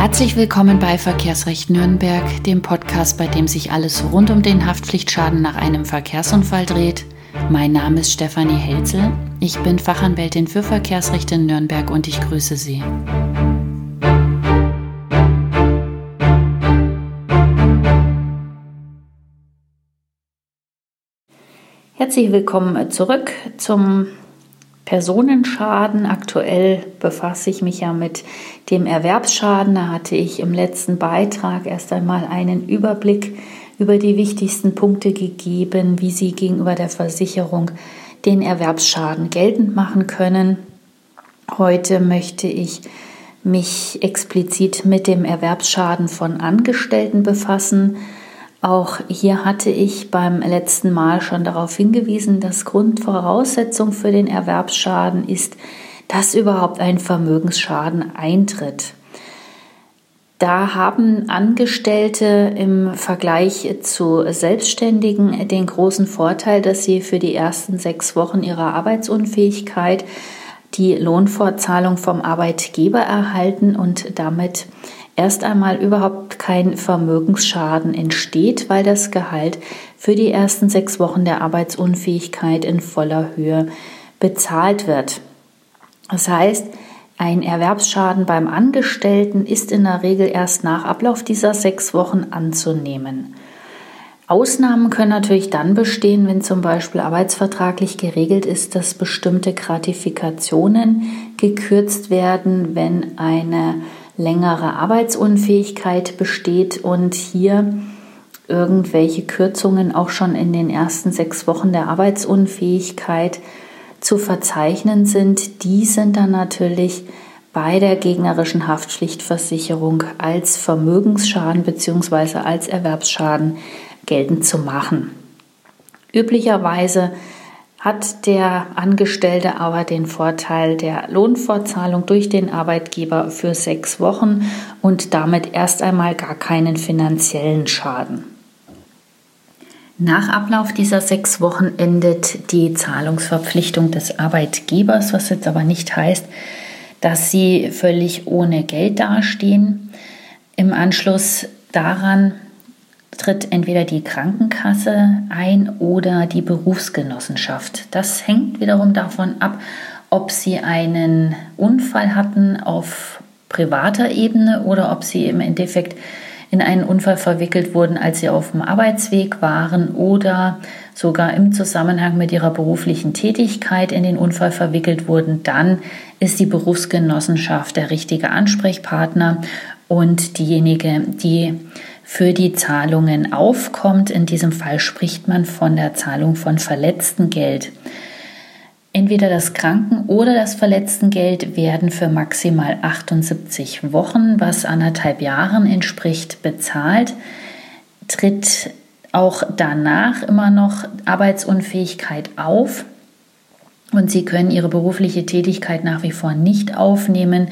Herzlich willkommen bei Verkehrsrecht Nürnberg, dem Podcast, bei dem sich alles rund um den Haftpflichtschaden nach einem Verkehrsunfall dreht. Mein Name ist Stefanie Helzel. Ich bin Fachanwältin für Verkehrsrecht in Nürnberg und ich grüße Sie. Herzlich willkommen zurück zum Personenschaden. Aktuell befasse ich mich ja mit dem Erwerbsschaden. Da hatte ich im letzten Beitrag erst einmal einen Überblick über die wichtigsten Punkte gegeben, wie Sie gegenüber der Versicherung den Erwerbsschaden geltend machen können. Heute möchte ich mich explizit mit dem Erwerbsschaden von Angestellten befassen. Auch hier hatte ich beim letzten Mal schon darauf hingewiesen, dass Grundvoraussetzung für den Erwerbsschaden ist, dass überhaupt ein Vermögensschaden eintritt. Da haben Angestellte im Vergleich zu Selbstständigen den großen Vorteil, dass sie für die ersten sechs Wochen ihrer Arbeitsunfähigkeit die Lohnfortzahlung vom Arbeitgeber erhalten und damit erst einmal überhaupt kein Vermögensschaden entsteht, weil das Gehalt für die ersten sechs Wochen der Arbeitsunfähigkeit in voller Höhe bezahlt wird. Das heißt, ein Erwerbsschaden beim Angestellten ist in der Regel erst nach Ablauf dieser sechs Wochen anzunehmen. Ausnahmen können natürlich dann bestehen, wenn zum Beispiel arbeitsvertraglich geregelt ist, dass bestimmte Gratifikationen gekürzt werden, wenn eine längere Arbeitsunfähigkeit besteht und hier irgendwelche Kürzungen auch schon in den ersten sechs Wochen der Arbeitsunfähigkeit zu verzeichnen sind, die sind dann natürlich bei der gegnerischen Haftpflichtversicherung als Vermögensschaden bzw. als Erwerbsschaden geltend zu machen. Üblicherweise hat der Angestellte aber den Vorteil der Lohnfortzahlung durch den Arbeitgeber für sechs Wochen und damit erst einmal gar keinen finanziellen Schaden. Nach Ablauf dieser sechs Wochen endet die Zahlungsverpflichtung des Arbeitgebers, was jetzt aber nicht heißt, dass sie völlig ohne Geld dastehen. Im Anschluss daran tritt entweder die Krankenkasse ein oder die Berufsgenossenschaft. Das hängt wiederum davon ab, ob Sie einen Unfall hatten auf privater Ebene oder ob Sie im Endeffekt in einen Unfall verwickelt wurden, als Sie auf dem Arbeitsweg waren oder sogar im Zusammenhang mit Ihrer beruflichen Tätigkeit in den Unfall verwickelt wurden, dann ist die Berufsgenossenschaft der richtige Ansprechpartner und diejenige, die für die Zahlungen aufkommt. In diesem Fall spricht man von der Zahlung von Verletztengeld. Entweder das Kranken- oder das Verletztengeld werden für maximal 78 Wochen, was anderthalb Jahren entspricht, bezahlt. Tritt auch danach immer noch Arbeitsunfähigkeit auf und Sie können Ihre berufliche Tätigkeit nach wie vor nicht aufnehmen,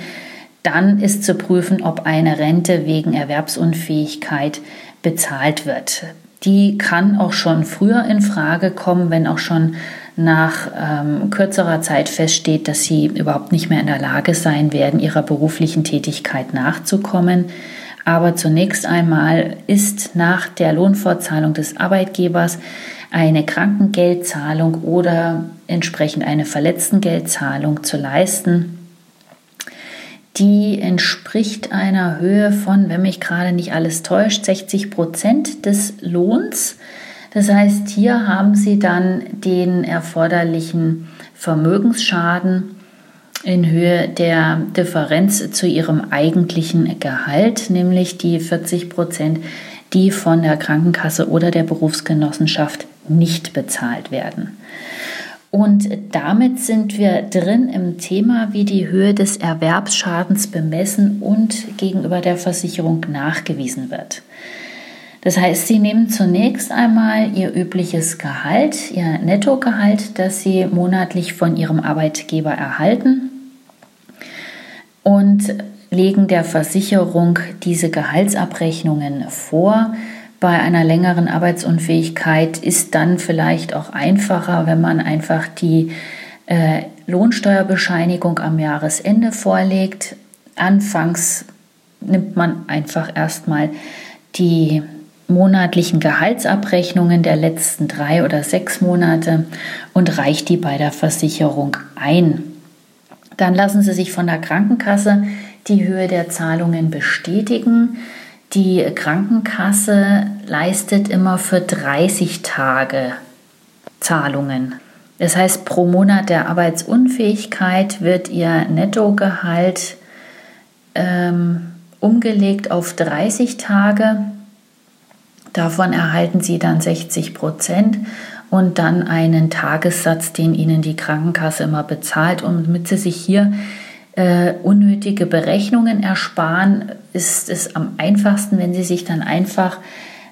dann ist zu prüfen, ob eine Rente wegen Erwerbsunfähigkeit bezahlt wird. Die kann auch schon früher in Frage kommen, wenn auch schon nach ähm, kürzerer Zeit feststeht, dass sie überhaupt nicht mehr in der Lage sein werden, ihrer beruflichen Tätigkeit nachzukommen. Aber zunächst einmal ist nach der Lohnfortzahlung des Arbeitgebers eine Krankengeldzahlung oder entsprechend eine Verletztengeldzahlung zu leisten die entspricht einer Höhe von, wenn mich gerade nicht alles täuscht, 60 Prozent des Lohns. Das heißt, hier haben Sie dann den erforderlichen Vermögensschaden in Höhe der Differenz zu Ihrem eigentlichen Gehalt, nämlich die 40 Prozent, die von der Krankenkasse oder der Berufsgenossenschaft nicht bezahlt werden. Und damit sind wir drin im Thema, wie die Höhe des Erwerbsschadens bemessen und gegenüber der Versicherung nachgewiesen wird. Das heißt, Sie nehmen zunächst einmal Ihr übliches Gehalt, Ihr Nettogehalt, das Sie monatlich von Ihrem Arbeitgeber erhalten und legen der Versicherung diese Gehaltsabrechnungen vor bei einer längeren Arbeitsunfähigkeit ist dann vielleicht auch einfacher, wenn man einfach die äh, Lohnsteuerbescheinigung am Jahresende vorlegt. Anfangs nimmt man einfach erstmal die monatlichen Gehaltsabrechnungen der letzten drei oder sechs Monate und reicht die bei der Versicherung ein. Dann lassen Sie sich von der Krankenkasse die Höhe der Zahlungen bestätigen. Die Krankenkasse leistet immer für 30 Tage Zahlungen. Das heißt, pro Monat der Arbeitsunfähigkeit wird Ihr Nettogehalt ähm, umgelegt auf 30 Tage Davon erhalten Sie dann 60 Prozent und dann einen Tagessatz, den Ihnen die Krankenkasse immer bezahlt. Und damit Sie sich hier äh, unnötige Berechnungen ersparen, ist es am einfachsten, wenn Sie sich dann einfach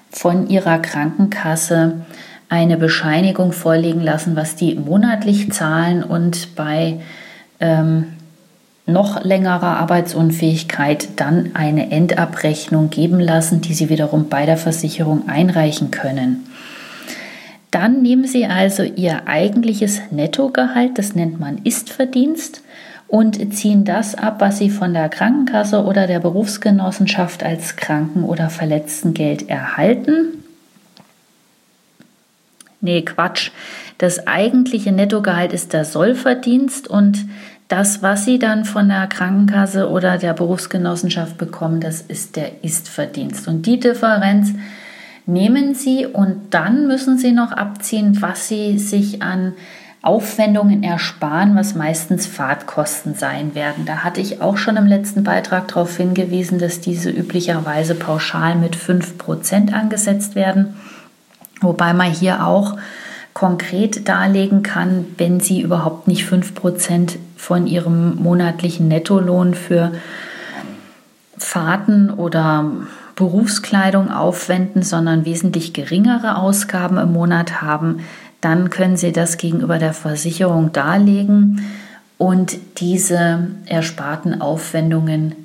von Ihrer Krankenkasse eine Bescheinigung vorlegen lassen, was die monatlich zahlen und bei ähm, noch längerer Arbeitsunfähigkeit dann eine Endabrechnung geben lassen, die Sie wiederum bei der Versicherung einreichen können. Dann nehmen Sie also Ihr eigentliches Nettogehalt, das nennt man Istverdienst, und ziehen das ab, was Sie von der Krankenkasse oder der Berufsgenossenschaft als Kranken- oder Verletztengeld erhalten. Nee, Quatsch. Das eigentliche Nettogehalt ist der Sollverdienst und das, was Sie dann von der Krankenkasse oder der Berufsgenossenschaft bekommen, das ist der Istverdienst. Und die Differenz nehmen Sie und dann müssen Sie noch abziehen, was Sie sich an Aufwendungen ersparen, was meistens Fahrtkosten sein werden. Da hatte ich auch schon im letzten Beitrag darauf hingewiesen, dass diese üblicherweise pauschal mit 5% angesetzt werden. Wobei man hier auch konkret darlegen kann, wenn sie überhaupt nicht 5% von ihrem monatlichen Nettolohn für Fahrten oder Berufskleidung aufwenden, sondern wesentlich geringere Ausgaben im Monat haben, dann können Sie das gegenüber der Versicherung darlegen und diese ersparten Aufwendungen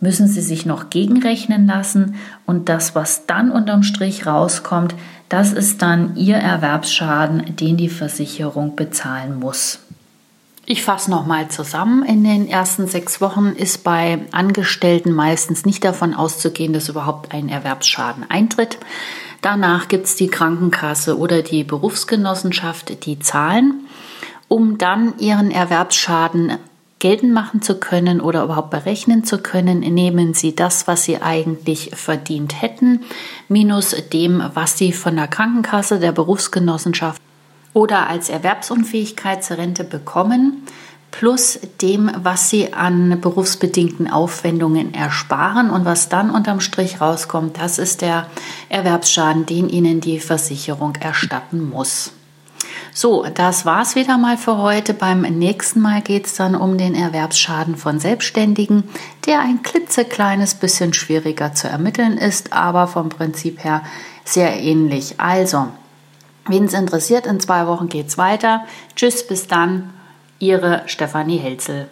müssen Sie sich noch gegenrechnen lassen und das, was dann unterm Strich rauskommt, das ist dann Ihr Erwerbsschaden, den die Versicherung bezahlen muss. Ich fasse nochmal zusammen. In den ersten sechs Wochen ist bei Angestellten meistens nicht davon auszugehen, dass überhaupt ein Erwerbsschaden eintritt. Danach gibt es die Krankenkasse oder die Berufsgenossenschaft, die zahlen, um dann ihren Erwerbsschaden geltend machen zu können oder überhaupt berechnen zu können, nehmen Sie das, was Sie eigentlich verdient hätten, minus dem, was Sie von der Krankenkasse, der Berufsgenossenschaft oder als Erwerbsunfähigkeitsrente bekommen, plus dem, was Sie an berufsbedingten Aufwendungen ersparen und was dann unterm Strich rauskommt, das ist der Erwerbsschaden, den Ihnen die Versicherung erstatten muss. So, das war's wieder mal für heute. Beim nächsten Mal geht es dann um den Erwerbsschaden von Selbstständigen, der ein klitzekleines bisschen schwieriger zu ermitteln ist, aber vom Prinzip her sehr ähnlich. Also, wen es interessiert, in zwei Wochen geht's weiter. Tschüss, bis dann, Ihre Stefanie Helzel.